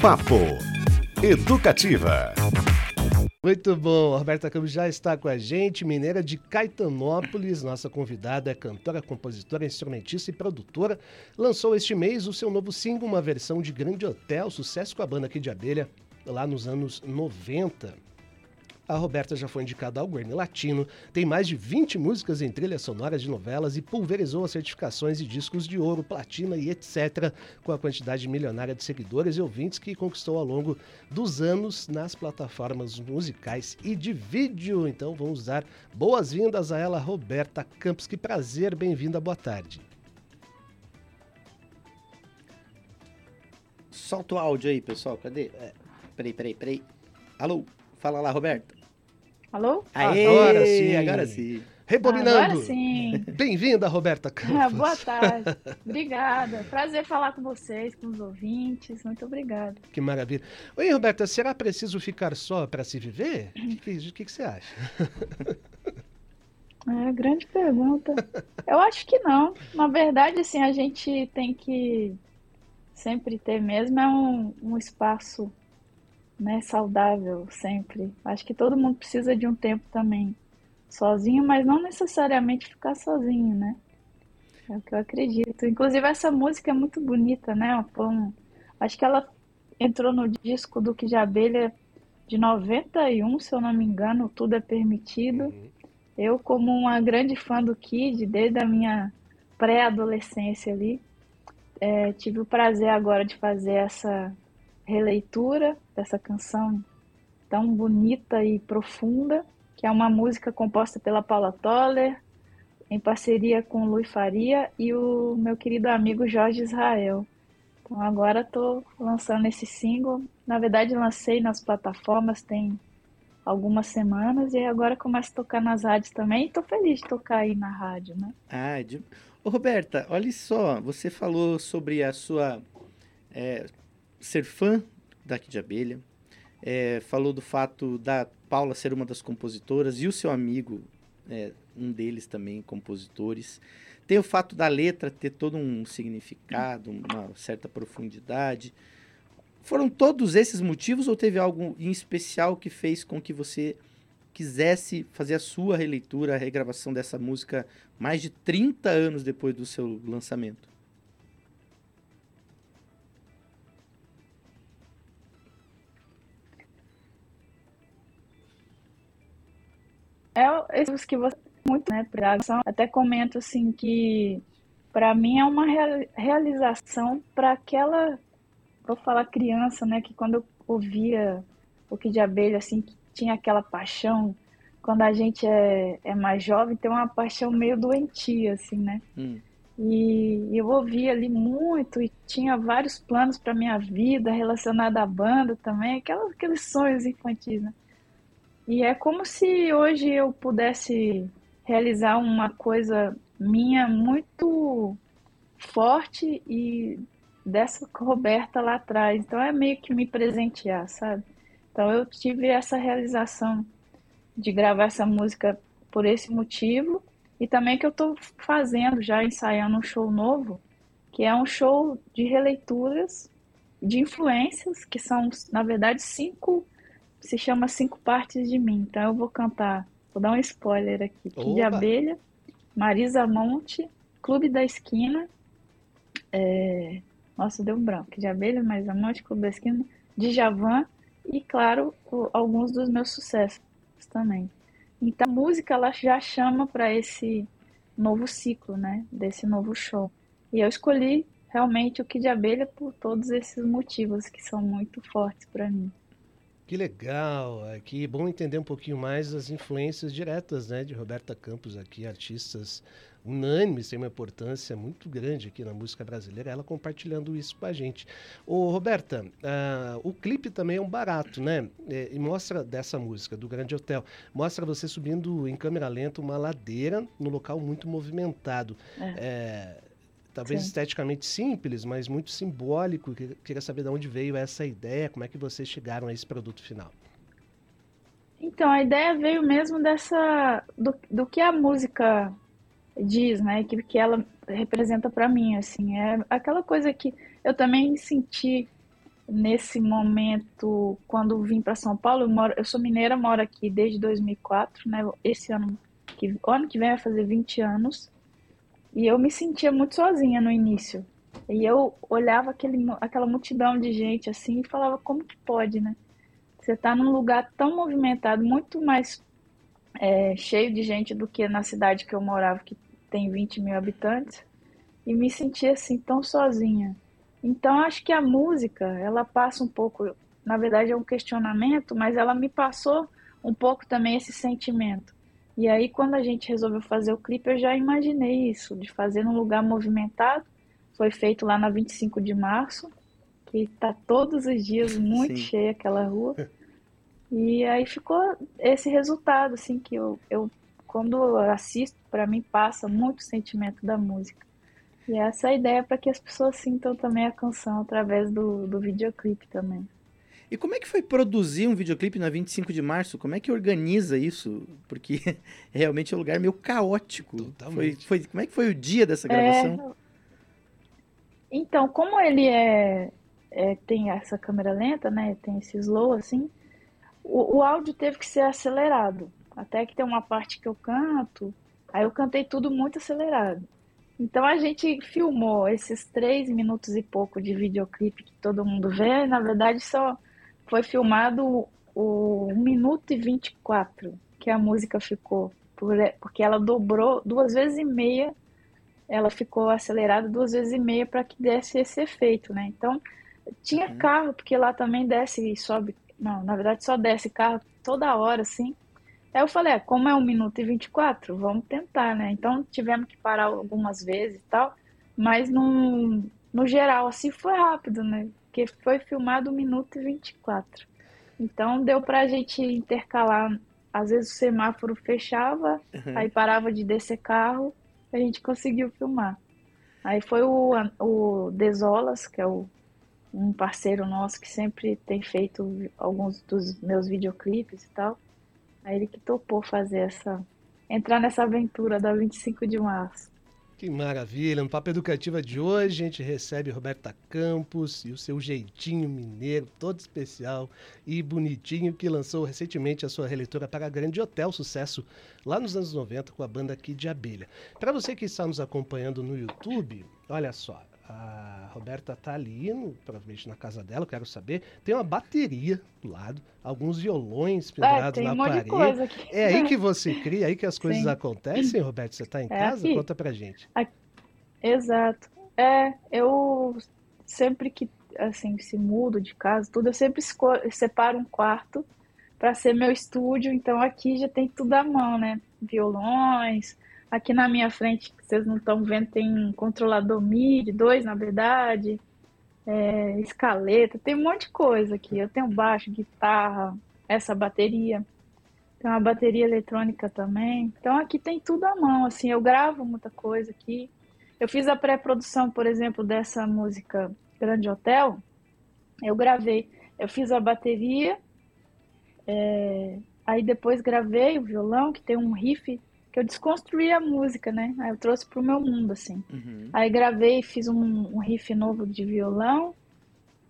Papo Educativa. Muito bom, a Roberta Campos já está com a gente, mineira de Caetanópolis. Nossa convidada é cantora, compositora, instrumentista e produtora. Lançou este mês o seu novo single, uma versão de Grande Hotel, sucesso com a banda aqui de Abelha, lá nos anos 90. A Roberta já foi indicada ao Grammy Latino, tem mais de 20 músicas em trilhas sonoras de novelas e pulverizou as certificações de discos de ouro, platina e etc., com a quantidade milionária de seguidores e ouvintes que conquistou ao longo dos anos nas plataformas musicais e de vídeo. Então vamos dar boas-vindas a ela, Roberta Campos. Que prazer, bem-vinda, boa tarde. Solta o áudio aí, pessoal. Cadê? É, peraí, peraí, peraí. Alô? Fala lá, Roberta. Alô? Aê, agora sim, agora sim. Rebobinando. Agora sim. Bem-vinda, Roberta Campos. Boa tarde. Obrigada. Prazer falar com vocês, com os ouvintes. Muito obrigada. Que maravilha. Oi, Roberta, será preciso ficar só para se viver? O que, que, que, você acha? É, grande pergunta. Eu acho que não. Na verdade, assim, a gente tem que sempre ter mesmo é um, um espaço né, saudável sempre. Acho que todo mundo precisa de um tempo também sozinho, mas não necessariamente ficar sozinho, né? É o que eu acredito. Inclusive essa música é muito bonita, né? Um, acho que ela entrou no disco do Que de Abelha de 91, se eu não me engano, Tudo é Permitido. Uhum. Eu, como uma grande fã do Kid, desde a minha pré-adolescência ali, é, tive o prazer agora de fazer essa releitura dessa canção tão bonita e profunda, que é uma música composta pela Paula Toller, em parceria com o Luiz Faria e o meu querido amigo Jorge Israel. Então agora estou lançando esse single. Na verdade, lancei nas plataformas tem algumas semanas e agora começo a tocar nas rádios também. Estou feliz de tocar aí na rádio, né? Ah, de... Ô, Roberta, olha só, você falou sobre a sua é, ser fã daqui de Abelha, é, falou do fato da Paula ser uma das compositoras e o seu amigo, é, um deles também, compositores. Tem o fato da letra ter todo um significado, uma certa profundidade. Foram todos esses motivos ou teve algo em especial que fez com que você quisesse fazer a sua releitura, a regravação dessa música mais de 30 anos depois do seu lançamento? Esses que você muito, né, até comento assim que para mim é uma realização para aquela vou falar criança, né, que quando eu ouvia o que de abelha assim, que tinha aquela paixão, quando a gente é, é mais jovem, tem uma paixão meio doentia assim, né? Hum. E eu ouvia ali muito e tinha vários planos para minha vida relacionada à banda também, aquelas, aqueles sonhos infantis, né? E é como se hoje eu pudesse realizar uma coisa minha muito forte e dessa Roberta lá atrás. Então é meio que me presentear, sabe? Então eu tive essa realização de gravar essa música por esse motivo e também que eu estou fazendo já ensaiando um show novo, que é um show de releituras de influências, que são na verdade cinco se chama Cinco Partes de Mim. Então eu vou cantar, vou dar um spoiler aqui. Oba. de Abelha, Marisa Monte, Clube da Esquina, é... nossa, deu um branco. de Abelha, Marisa Monte, Clube da Esquina, de Javan e, claro, o, alguns dos meus sucessos também. Então a música ela já chama para esse novo ciclo, né? Desse novo show. E eu escolhi realmente o que de abelha por todos esses motivos que são muito fortes para mim. Que legal, é que bom entender um pouquinho mais as influências diretas, né, de Roberta Campos aqui, artistas unânimes, tem uma importância muito grande aqui na música brasileira, ela compartilhando isso com a gente. Ô, Roberta, uh, o clipe também é um barato, né? É, e mostra dessa música, do Grande Hotel, mostra você subindo em câmera lenta uma ladeira no local muito movimentado. É. É, talvez Sim. esteticamente simples, mas muito simbólico. Queria saber de onde veio essa ideia, como é que vocês chegaram a esse produto final. Então, a ideia veio mesmo dessa do, do que a música diz, né? Que, que ela representa para mim, assim, é aquela coisa que eu também senti nesse momento, quando vim para São Paulo, eu, moro, eu sou mineira, moro aqui desde 2004, né? Esse ano que ano que vem vai fazer 20 anos. E eu me sentia muito sozinha no início. E eu olhava aquele, aquela multidão de gente assim e falava como que pode, né? Você está num lugar tão movimentado, muito mais é, cheio de gente do que na cidade que eu morava, que tem 20 mil habitantes, e me sentia assim tão sozinha. Então acho que a música, ela passa um pouco, na verdade é um questionamento, mas ela me passou um pouco também esse sentimento. E aí quando a gente resolveu fazer o clipe, eu já imaginei isso, de fazer num lugar movimentado. Foi feito lá na 25 de março, que está todos os dias muito Sim. cheia aquela rua. E aí ficou esse resultado, assim, que eu, eu quando eu assisto, para mim passa muito o sentimento da música. E essa é a ideia para que as pessoas sintam também a canção através do, do videoclipe também. E como é que foi produzir um videoclipe na 25 de março? Como é que organiza isso? Porque realmente é um lugar meio caótico. Foi, foi, como é que foi o dia dessa gravação? É... Então, como ele é, é, tem essa câmera lenta, né? Tem esse slow assim, o, o áudio teve que ser acelerado. Até que tem uma parte que eu canto, aí eu cantei tudo muito acelerado. Então a gente filmou esses três minutos e pouco de videoclipe que todo mundo vê. Na verdade, só foi filmado o 1 minuto e 24 que a música ficou. Porque ela dobrou duas vezes e meia, ela ficou acelerada duas vezes e meia para que desse esse efeito, né? Então tinha uhum. carro, porque lá também desce e sobe não, na verdade só desce carro toda hora, assim. Aí eu falei, é, como é 1 minuto e 24, vamos tentar, né? Então tivemos que parar algumas vezes e tal, mas no, no geral, assim, foi rápido, né? Porque foi filmado 1 minuto e 24. Então deu pra gente intercalar. Às vezes o semáforo fechava, uhum. aí parava de descer carro, a gente conseguiu filmar. Aí foi o, o Desolas, que é o um parceiro nosso que sempre tem feito alguns dos meus videoclipes e tal. Aí ele que topou fazer essa. entrar nessa aventura da 25 de março. Que maravilha! No Papo Educativa de hoje, a gente recebe Roberta Campos e o seu jeitinho mineiro, todo especial e bonitinho, que lançou recentemente a sua releitura para a Grande Hotel, sucesso lá nos anos 90 com a banda aqui de Abelha. Para você que está nos acompanhando no YouTube, olha só, a Roberta tá ali, no, provavelmente na casa dela, eu quero saber. Tem uma bateria do lado, alguns violões é, pendurados é, na um parede. É aí que você cria, é aí que as coisas Sim. acontecem, Roberto? Você tá em é casa? Aqui. Conta pra gente. Aqui. Exato. É, eu sempre que assim se mudo de casa, tudo, eu sempre separo um quarto para ser meu estúdio, então aqui já tem tudo à mão, né? Violões, Aqui na minha frente, que vocês não estão vendo, tem um controlador MIDI, dois na verdade, é, escaleta, tem um monte de coisa aqui. Eu tenho baixo, guitarra, essa bateria. Tem uma bateria eletrônica também. Então aqui tem tudo à mão, assim, eu gravo muita coisa aqui. Eu fiz a pré-produção, por exemplo, dessa música Grande Hotel. Eu gravei, eu fiz a bateria, é, aí depois gravei o violão, que tem um riff que eu desconstruí a música, né? Aí eu trouxe pro meu mundo, assim. Uhum. Aí gravei, fiz um, um riff novo de violão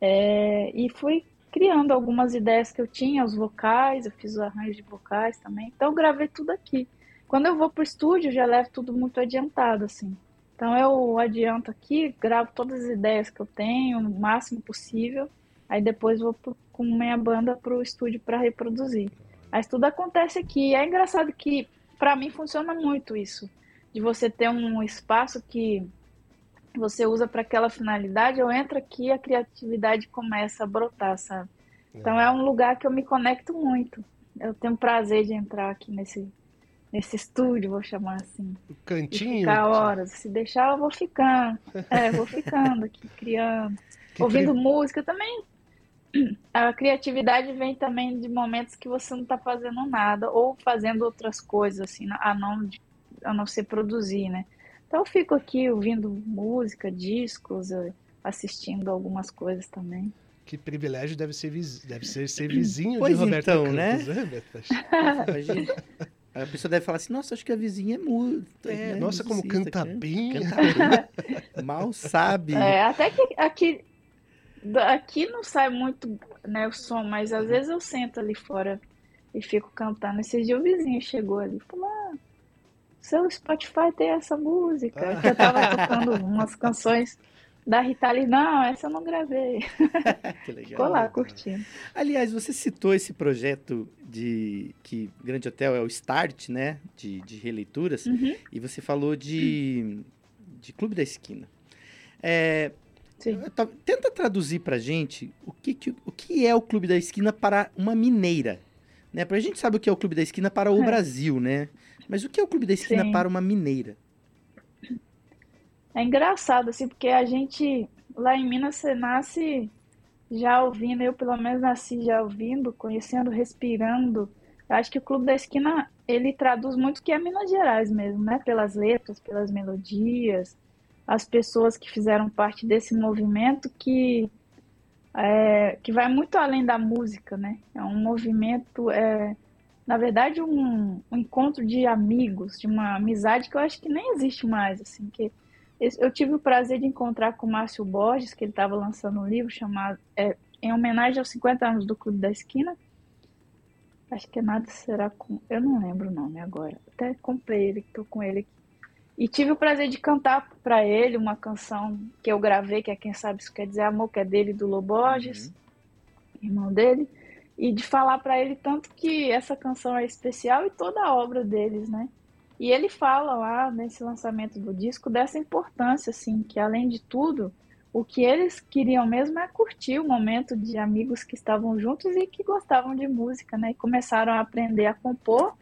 é, e fui criando algumas ideias que eu tinha, os vocais, eu fiz o arranjo de vocais também. Então eu gravei tudo aqui. Quando eu vou pro estúdio, já levo tudo muito adiantado, assim. Então eu adianto aqui, gravo todas as ideias que eu tenho, o máximo possível. Aí depois vou pro, com minha banda pro estúdio para reproduzir. Mas tudo acontece aqui. É engraçado que para mim funciona muito isso, de você ter um espaço que você usa para aquela finalidade, eu entro aqui a criatividade começa a brotar, sabe? Então é um lugar que eu me conecto muito. Eu tenho prazer de entrar aqui nesse nesse estúdio, vou chamar assim. O cantinho. ficar horas. Se deixar, eu vou ficando. É, vou ficando aqui, criando. Que ouvindo cri... música também a criatividade vem também de momentos que você não está fazendo nada ou fazendo outras coisas, assim, a não, a não ser produzir, né? Então eu fico aqui ouvindo música, discos, eh, assistindo algumas coisas também. Que privilégio deve ser, deve ser, ser vizinho pois de Roberto então, né? Campos, né? Imagina. A pessoa deve falar assim, nossa, acho que a vizinha é muda. É, né? Nossa, como canta bem. Canta bem. Mal sabe. É, até que aqui Aqui não sai muito né, o som, mas às vezes eu sento ali fora e fico cantando. Esses dias o vizinho chegou ali e falou: ah, seu Spotify tem essa música. Que eu tava tocando umas canções da Rita Lee. Não, essa eu não gravei. que legal. Ficou lá curtindo. Aliás, você citou esse projeto de que Grande Hotel é o Start, né? De, de releituras. Uhum. E você falou de, de Clube da Esquina. É, tenta traduzir pra gente o que, que, o que é o Clube da Esquina para uma mineira. Né? Pra gente sabe o que é o Clube da Esquina para o é. Brasil, né? Mas o que é o Clube da Esquina Sim. para uma mineira? É engraçado, assim, porque a gente, lá em Minas, você nasce já ouvindo, eu pelo menos nasci já ouvindo, conhecendo, respirando. Eu acho que o Clube da Esquina, ele traduz muito o que é Minas Gerais mesmo, né? Pelas letras, pelas melodias, as pessoas que fizeram parte desse movimento que é, que vai muito além da música, né? É um movimento, é, na verdade, um, um, encontro de amigos, de uma amizade que eu acho que nem existe mais, assim, que eu tive o prazer de encontrar com o Márcio Borges, que ele estava lançando um livro chamado é, em homenagem aos 50 anos do Clube da Esquina. Acho que nada será com, eu não lembro o nome agora. Até comprei ele, estou com ele aqui. E tive o prazer de cantar para ele uma canção que eu gravei, que é Quem Sabe Isso Quer Dizer Amor, que é dele, do Loborges, uhum. irmão dele. E de falar para ele tanto que essa canção é especial e toda a obra deles, né? E ele fala lá nesse lançamento do disco dessa importância, assim, que além de tudo, o que eles queriam mesmo é curtir o momento de amigos que estavam juntos e que gostavam de música, né? E começaram a aprender a compor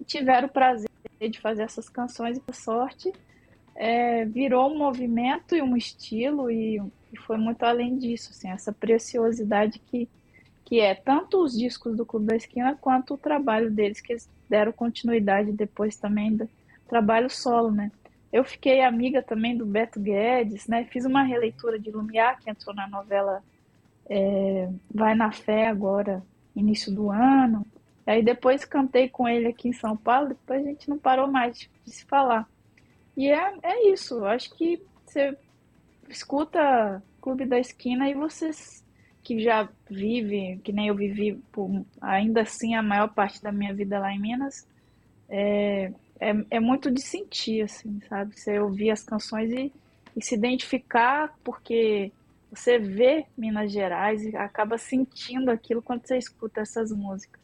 e tiveram o prazer de fazer essas canções e por sorte é, virou um movimento e um estilo e, e, foi muito além disso, assim, essa preciosidade que, que é tanto os discos do Clube da Esquina quanto o trabalho deles, que eles deram continuidade depois também do trabalho solo, né? Eu fiquei amiga também do Beto Guedes, né? Fiz uma releitura de Lumiar, que entrou na novela é, Vai na Fé agora, início do ano. Aí depois cantei com ele aqui em São Paulo, depois a gente não parou mais de, se falar. E é, é isso, acho que você escuta Clube da Esquina e vocês que já vivem, que nem eu vivi, por, ainda assim a maior parte da minha vida lá em Minas, é, é, é muito de sentir, assim, sabe? Você ouvir as canções e, e se identificar, porque você vê Minas Gerais e acaba sentindo aquilo quando você escuta essas músicas.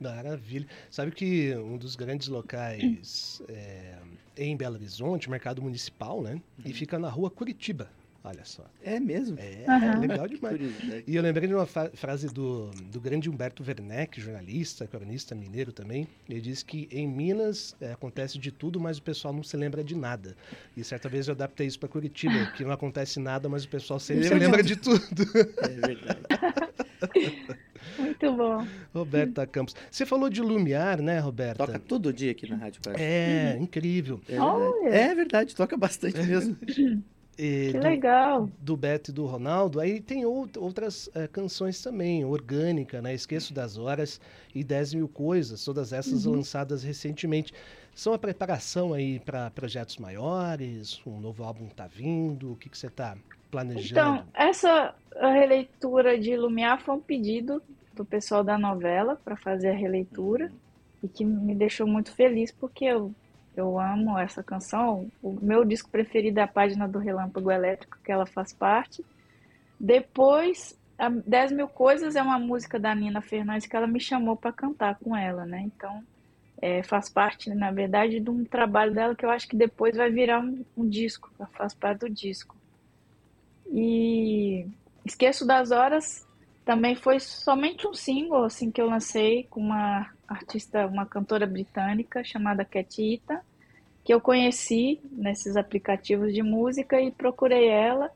Maravilha. Sabe que um dos grandes locais é, em Belo Horizonte, mercado municipal, né? Uhum. E fica na rua Curitiba. Olha só. É mesmo? É, uhum. é legal demais. E eu lembrei de uma frase do, do grande Humberto Werneck, jornalista, cronista mineiro também. Ele disse que em Minas é, acontece de tudo, mas o pessoal não se lembra de nada. E certa vez eu adaptei isso para Curitiba, que não acontece nada, mas o pessoal sempre se lembra de tudo. É verdade. Muito bom. Roberta Campos. Você falou de Lumiar, né, Roberta? Toca todo dia aqui na Rádio Quase. É, incrível. É verdade. é verdade, toca bastante mesmo. que do, legal. Do Beto e do Ronaldo. Aí tem outras é, canções também, Orgânica, né? Esqueço das Horas e 10 Mil Coisas, todas essas uhum. lançadas recentemente. São a preparação aí para projetos maiores? Um novo álbum está vindo? O que, que você está planejando? Então, essa releitura de Lumiar foi um pedido do pessoal da novela para fazer a releitura e que me deixou muito feliz porque eu, eu amo essa canção. O meu disco preferido é a página do Relâmpago Elétrico, que ela faz parte. Depois, a 10 Mil Coisas é uma música da Nina Fernandes que ela me chamou para cantar com ela, né? Então, é, faz parte, na verdade, de um trabalho dela que eu acho que depois vai virar um, um disco, faz parte do disco. E Esqueço das Horas também foi somente um single assim que eu lancei com uma artista, uma cantora britânica chamada Cat Ita, que eu conheci nesses aplicativos de música e procurei ela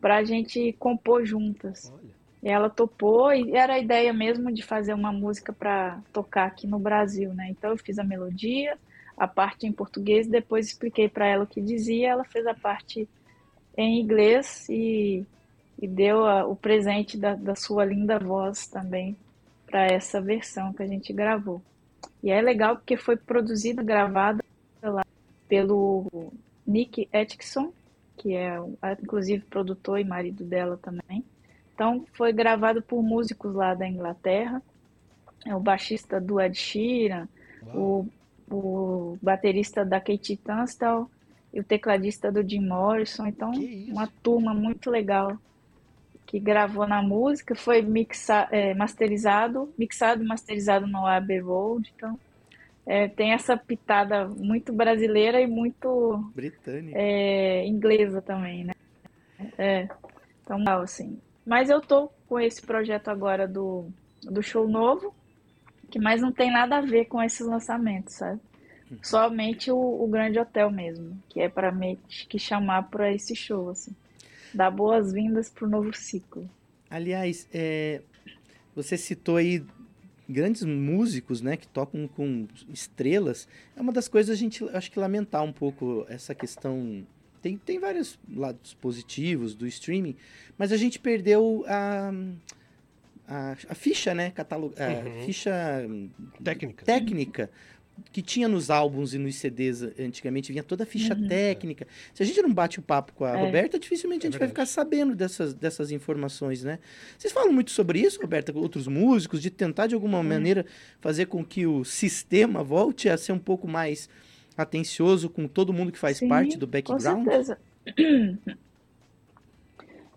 para a gente compor juntas. Olha. E ela topou e era a ideia mesmo de fazer uma música para tocar aqui no Brasil, né? Então eu fiz a melodia, a parte em português, depois expliquei para ela o que dizia, ela fez a parte em inglês e e deu a, o presente da, da sua linda voz também para essa versão que a gente gravou. E é legal porque foi produzida, gravada lá pelo Nick Atkinson, que é inclusive produtor e marido dela também. Então foi gravado por músicos lá da Inglaterra, é o baixista do Ed Sheeran, o, o baterista da Katie Tunstall e o tecladista do Jim Morrison. Então, uma turma muito legal que gravou na música, foi mixa, é, masterizado, mixado e masterizado no Abbey Road. Então, é, tem essa pitada muito brasileira e muito britânica, é, inglesa também, né? É, então, assim. Mas eu tô com esse projeto agora do, do show novo, que mais não tem nada a ver com esses lançamentos, sabe? Uhum. Somente o, o, Grande Hotel mesmo, que é para me que chamar para esse show, assim. Dar boas-vindas pro novo ciclo. Aliás, é, você citou aí grandes músicos, né, que tocam com estrelas. É uma das coisas a gente acho que lamentar um pouco essa questão. Tem, tem vários lados positivos do streaming, mas a gente perdeu a a, a ficha, né? Catalog, a uhum. ficha técnica. técnica que tinha nos álbuns e nos CDs antigamente, vinha toda a ficha uhum. técnica. Se a gente não bate o papo com a é. Roberta, dificilmente é a gente verdade. vai ficar sabendo dessas, dessas informações, né? Vocês falam muito sobre isso, Roberta, com outros músicos, de tentar de alguma uhum. maneira fazer com que o sistema volte a ser um pouco mais atencioso com todo mundo que faz Sim, parte do background? Com certeza.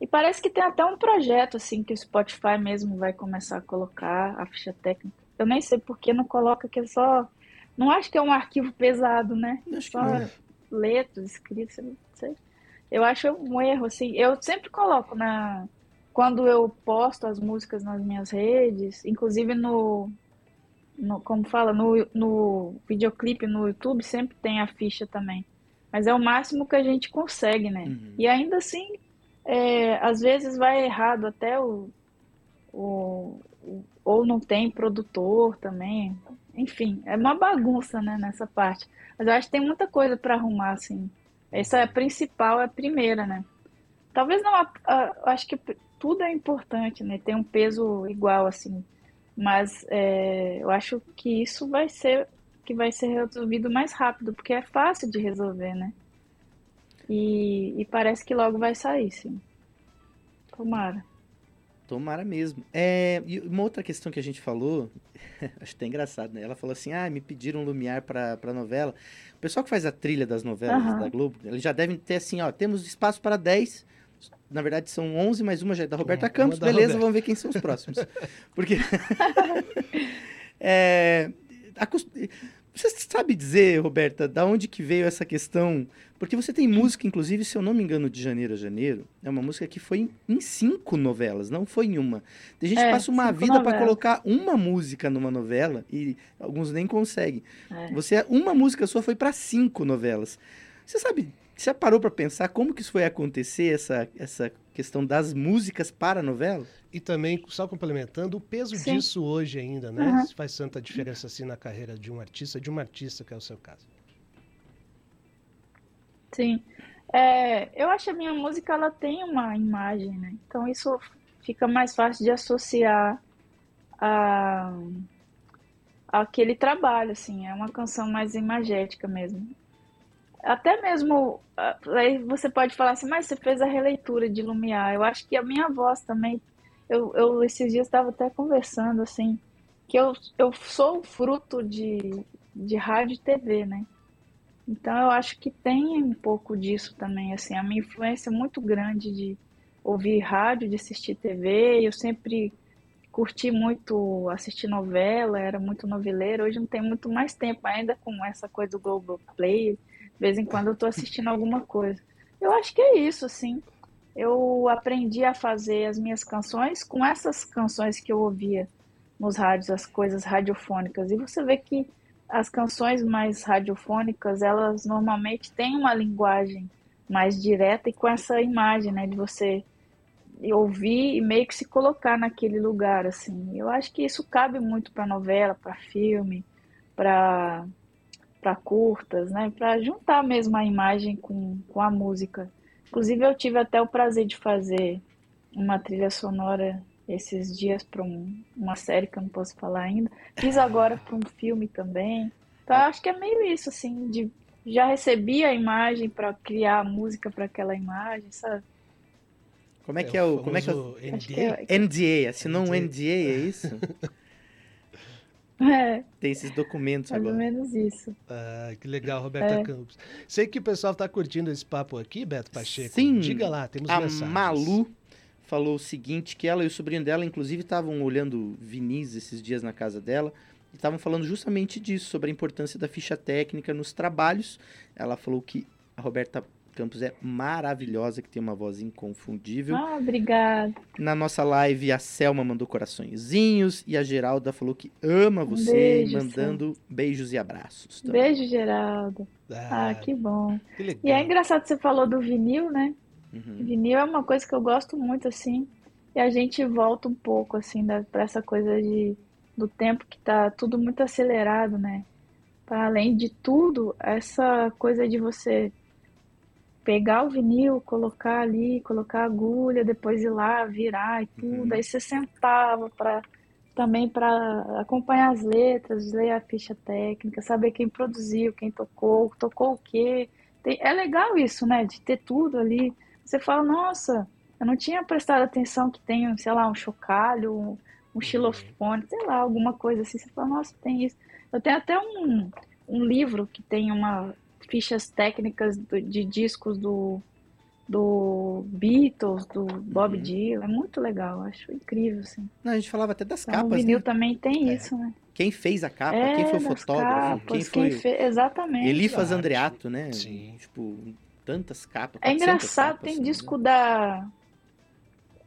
E parece que tem até um projeto assim que o Spotify mesmo vai começar a colocar a ficha técnica. Eu nem sei por que não coloca que é só. Não acho que é um arquivo pesado, né? Acho só que letras, escritos, não sei. Eu acho um erro, assim. Eu sempre coloco na. Quando eu posto as músicas nas minhas redes, inclusive no. no como fala? No, no videoclipe no YouTube, sempre tem a ficha também. Mas é o máximo que a gente consegue, né? Uhum. E ainda assim, é, às vezes vai errado até o, o, o, ou não tem produtor também. Enfim, é uma bagunça, né, nessa parte. Mas eu acho que tem muita coisa para arrumar, assim. Essa é a principal, é a primeira, né? Talvez não, a, a, acho que tudo é importante, né? Tem um peso igual, assim. Mas é, eu acho que isso vai ser que vai ser resolvido mais rápido, porque é fácil de resolver, né? E, e parece que logo vai sair, sim. Tomara. Tomara mesmo. É, e uma outra questão que a gente falou, acho até engraçado, né? Ela falou assim: ah, me pediram Lumiar para pra novela. O pessoal que faz a trilha das novelas uhum. da Globo, eles já devem ter assim: ó, temos espaço para 10. Na verdade, são 11, mas uma já é da Roberta Campos. Da Beleza, Roberta. vamos ver quem são os próximos. Porque. é, a, você sabe dizer, Roberta, da onde que veio essa questão? Porque você tem música, inclusive, se eu não me engano, de janeiro a janeiro, é uma música que foi em, cinco novelas, não foi em uma. Tem gente é, que passa uma vida para colocar uma música numa novela e alguns nem conseguem. É. Você uma música sua foi para cinco novelas. Você sabe você parou para pensar como que isso foi acontecer, essa, essa questão das músicas para a novela? E também, só complementando, o peso Sim. disso hoje ainda, né? Uhum. Faz tanta diferença assim na carreira de um artista, de uma artista, que é o seu caso. Sim. É, eu acho que a minha música, ela tem uma imagem, né? Então isso fica mais fácil de associar a aquele trabalho, assim, é uma canção mais imagética mesmo até mesmo ah, aí você pode falar assim, mas você fez a releitura de Lumiar. Eu acho que a minha voz também, eu, eu esses dias estava até conversando assim, que eu, eu sou fruto de, de rádio e TV, né? Então eu acho que tem um pouco disso também, assim, a minha influência é muito grande de ouvir rádio, de assistir TV, eu sempre curti muito assistir novela, era muito noveleira, hoje não tem muito mais tempo ainda com essa coisa do Globoplay, Play de vez em quando eu tô assistindo alguma coisa. Eu acho que é isso, assim. Eu aprendi a fazer as minhas canções com essas canções que eu ouvia nos rádios, as coisas radiofônicas. E você vê que as canções mais radiofônicas, elas normalmente têm uma linguagem mais direta e com essa imagem, né, de você ouvir e meio que se colocar naquele lugar, assim. Eu acho que isso cabe muito para novela, para filme, para para curtas, né? Para juntar mesmo a imagem com, com a música. Inclusive, eu tive até o prazer de fazer uma trilha sonora esses dias para um, uma série que eu não posso falar ainda. Fiz agora para um filme também. Então, acho que é meio isso, assim, de já recebi a imagem para criar a música para aquela imagem, sabe? Como é que é o. Como é que é o... NDA? NDA, assinou um NDA, é isso? É. Tem esses documentos Mais agora. ou menos isso. Ah, que legal, Roberta É. Campos. Sei que o pessoal está curtindo esse papo aqui, Beto Pacheco. Sim. Diga lá, temos A mensagens. Malu falou o seguinte, que ela e o sobrinho dela, inclusive, estavam olhando vinis esses dias na casa dela, e estavam falando justamente disso, sobre a importância da ficha técnica nos trabalhos. Ela falou que a Roberta Campos é maravilhosa, que tem uma voz inconfundível. Ah, obrigada. Na nossa live, a Selma mandou coraçõezinhos, e a Geralda falou que ama você, beijo, mandando beijos e abraços. também. Beijo, Geraldo. Ah, Ah, que bom. que legal. E é engraçado que você falou do vinil, né? Uhum. Vinil é uma coisa que eu gosto muito, assim. E a gente volta um pouco, assim, da, pra essa coisa de, do tempo que tá tudo muito acelerado, né? Para além de tudo, essa coisa de você pegar o vinil, colocar ali, colocar a agulha, depois ir lá, virar e tudo. Uhum. Aí você sentava para também para acompanhar as letras, ler a ficha técnica, saber quem produziu, quem tocou, tocou o quê. Tem- é legal isso, né? De ter tudo ali. Você fala, nossa, eu não tinha prestado atenção que tem, sei lá, um chocalho, um, um xilofone, sei lá, alguma coisa assim. Você fala, nossa, tem isso. Eu tenho até um, um livro que tem uma fichas técnicas do- de discos do, do Beatles, do Bob Uhum. Dylan. É muito legal, acho incrível, assim. Não, a gente falava até das Então, o capas, vinil né? também tem É. isso, né? Quem fez a capa, É, quem foi o fotógrafo, capas, quem foi... fez- Exatamente. Elifas. Andreato, né? Sim. Tipo, tantas capas. É 400 engraçado, capas, tem me disco engano. da.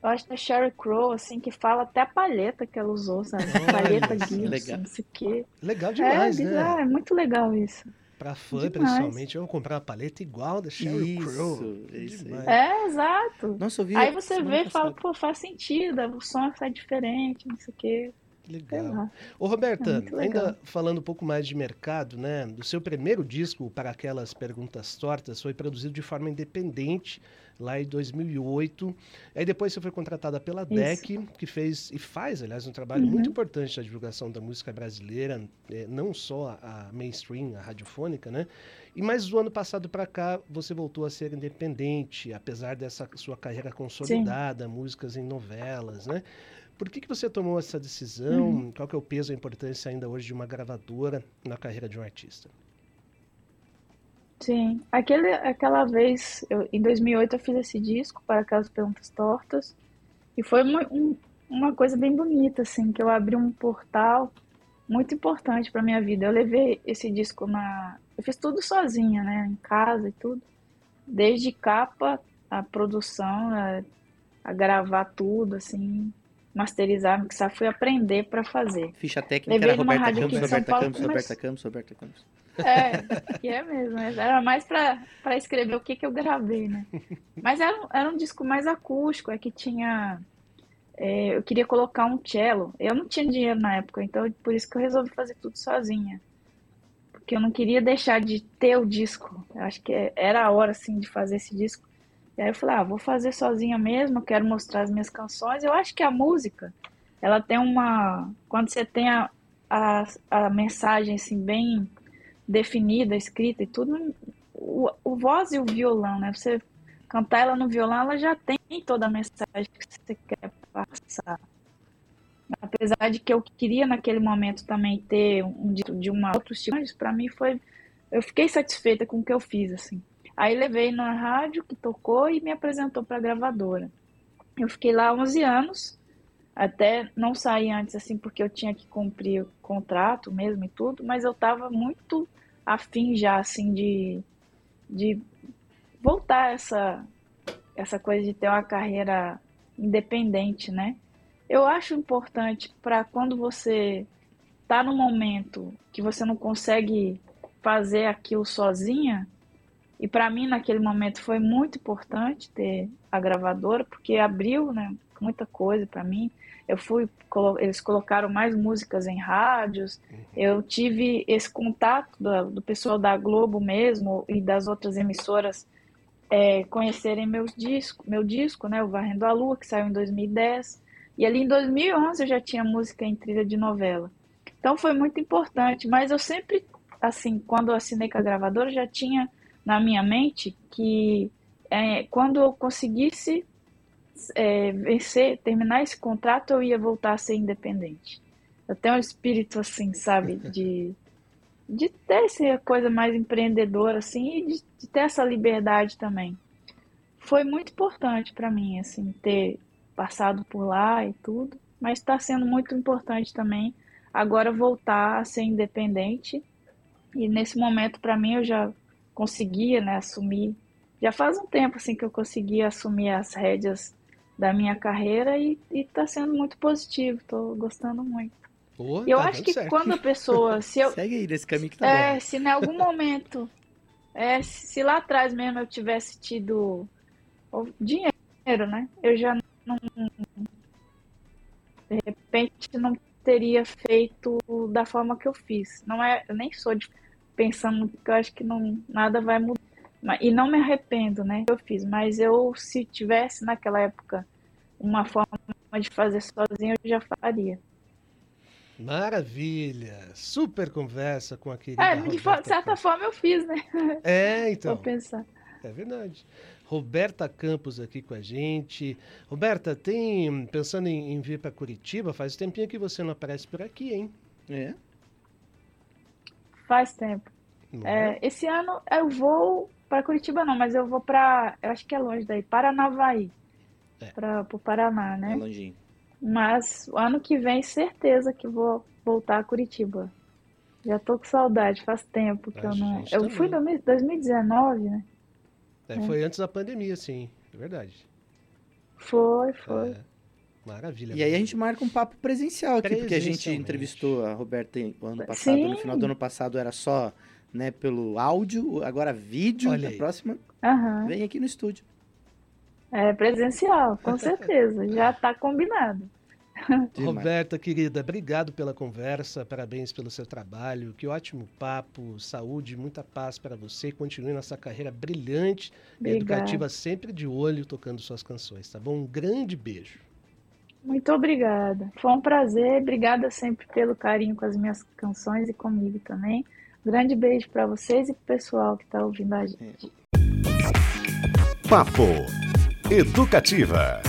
Eu acho da Sheryl Crow, assim, que fala até a palheta que ela usou, sabe? Olha, palheta que Gibson, legal. não sei o quê. Legal É, demais, bizarro, né? é muito legal isso. Pra fã, demais. principalmente, eu vou comprar uma paleta igual da Sheryl Crow. Isso, é isso aí. Demais. É, exato. Nossa, eu vi Aí você vê e fala, pô, faz sentido, o som sai diferente, não sei o quê. Que legal. Ô, Roberta, É ainda falando um pouco mais de mercado, né? O seu primeiro disco, Para Aquelas Perguntas Tortas, foi produzido de forma independente lá em 2008. Aí depois você foi contratada pela DEC, que fez e faz, aliás, um trabalho Uhum. muito importante na divulgação da música brasileira, eh, não só a, a mainstream, a radiofônica, né? E mais do ano passado para cá, você voltou a ser independente, apesar dessa sua carreira consolidada, músicas em novelas, né? Por que, que você tomou essa decisão? Uhum. Qual que é o peso e a importância ainda hoje de uma gravadora na carreira de um artista? Sim, Aquele, aquela vez, eu- em 2008, eu fiz esse disco para aquelas perguntas tortas e foi uma, um- uma coisa bem bonita, assim, que eu abri um portal muito importante para minha vida. Eu levei esse disco na, eu fiz tudo sozinha, né, em casa e tudo, desde capa, a produção, a, a gravar tudo, assim, masterizar, mixar, fui aprender para fazer. Ficha técnica Levei era Roberta Campos, Roberta Paulo, Campos, mas- Roberta Campos, Roberta Campos. É, que é mesmo. Era mais pra escrever o que, que eu gravei, né? Mas era, um- era um disco mais acústico, é que tinha. é, eu queria colocar um cello. Eu não tinha dinheiro na época, então por isso que eu resolvi fazer tudo sozinha. Porque eu não queria deixar de ter o disco. Eu acho que era a hora, assim, de fazer esse disco. E aí eu falei, ah, vou fazer sozinha mesmo, quero mostrar as minhas canções. Eu acho que a música, ela tem uma. Quando você tem a, a, a mensagem, assim, bem definida, escrita e tudo, o, o voz e o violão, né? Você cantar ela no violão, ela já tem toda a mensagem que você quer passar. Apesar de que eu queria naquele momento também ter um disco de uma outro estilo, mas para mim foi eu fiquei satisfeita com o que eu fiz assim. Aí levei na rádio que tocou e me apresentou para a gravadora. Eu fiquei lá 11 anos, até não saí antes assim porque eu tinha que cumprir o contrato mesmo e tudo, mas eu estava muito afim já assim de de voltar essa essa coisa de ter uma carreira independente, né? Eu acho importante para quando você tá no momento que você não consegue fazer aquilo sozinha, e para mim naquele momento foi muito importante ter a gravadora, porque abriu, né, muita coisa para mim. Eu fui, eles colocaram mais músicas em rádios. Eu tive esse contato do, do pessoal da Globo mesmo e das outras emissoras é, conhecerem meus disco, meu disco, né, o Varrendo a Lua, que saiu em 2010. E ali em 2011 eu já tinha música em trilha de novela. Então foi muito importante, mas eu sempre, assim, quando eu assinei com a gravadora, já tinha na minha mente que é, quando eu conseguisse é, vencer, terminar esse contrato, eu ia voltar a ser independente. Eu tenho um espírito assim, sabe, de, de ter essa coisa mais empreendedora, assim, e de, de ter essa liberdade também. Foi muito importante para mim, assim, ter passado por lá e tudo, mas está sendo muito importante também agora voltar a ser independente. E nesse momento, para mim, eu já conseguia, né, assumir. Já faz um tempo assim que eu consegui assumir as rédeas da minha carreira e está sendo muito positivo. Estou gostando muito. Pô, eu tá acho que certo. quando a pessoa, se eu, Segue aí nesse caminho que tá é, bom. se em algum momento, é, se lá atrás mesmo eu tivesse tido dinheiro, né? Eu já não, de repente não teria feito da forma que eu fiz. Não é, eu nem sou de pensando que eu acho que não nada vai mudar. E não me arrependo, né? que Eu fiz, mas eu se tivesse naquela época uma forma de fazer sozinho, eu já faria. Maravilha! Super conversa com a querida É, de Roberta certa Campos. forma eu fiz, né? É, então. Vou pensar. É verdade. Roberta Campos aqui com a gente. Roberta, tem pensando em, em vir para Curitiba? Faz tempinho que você não aparece por aqui, hein? É. Faz tempo. Não É, esse ano eu vou para Curitiba não, mas eu vou para, eu acho que é longe daí, Paranavaí. É. Para o Paraná, É né? longinho. Mas o ano que vem certeza que vou voltar a Curitiba. Já tô com saudade, faz tempo que A eu não. Eu fui em 2019, né? É, foi antes da pandemia, sim. É verdade. Foi, foi. Maravilha. E aí a gente marca um papo presencial aqui, porque a gente entrevistou a Roberta ano passado. Sim. No final do ano passado era só né, pelo áudio, agora vídeo. Olha Na aí. próxima, Aham. vem aqui no estúdio. É presencial, com certeza. Já tá combinado. Roberta, querida, obrigado pela conversa, parabéns pelo seu trabalho, que ótimo papo, saúde, muita paz para você, continue nessa carreira brilhante e Obrigada. educativa, sempre de olho tocando suas canções, tá bom? Um grande beijo. Muito obrigada. Foi um prazer. Obrigada sempre pelo carinho com as minhas canções e comigo também. Grande beijo para vocês e pro pessoal que está ouvindo a gente. Papo Educativa.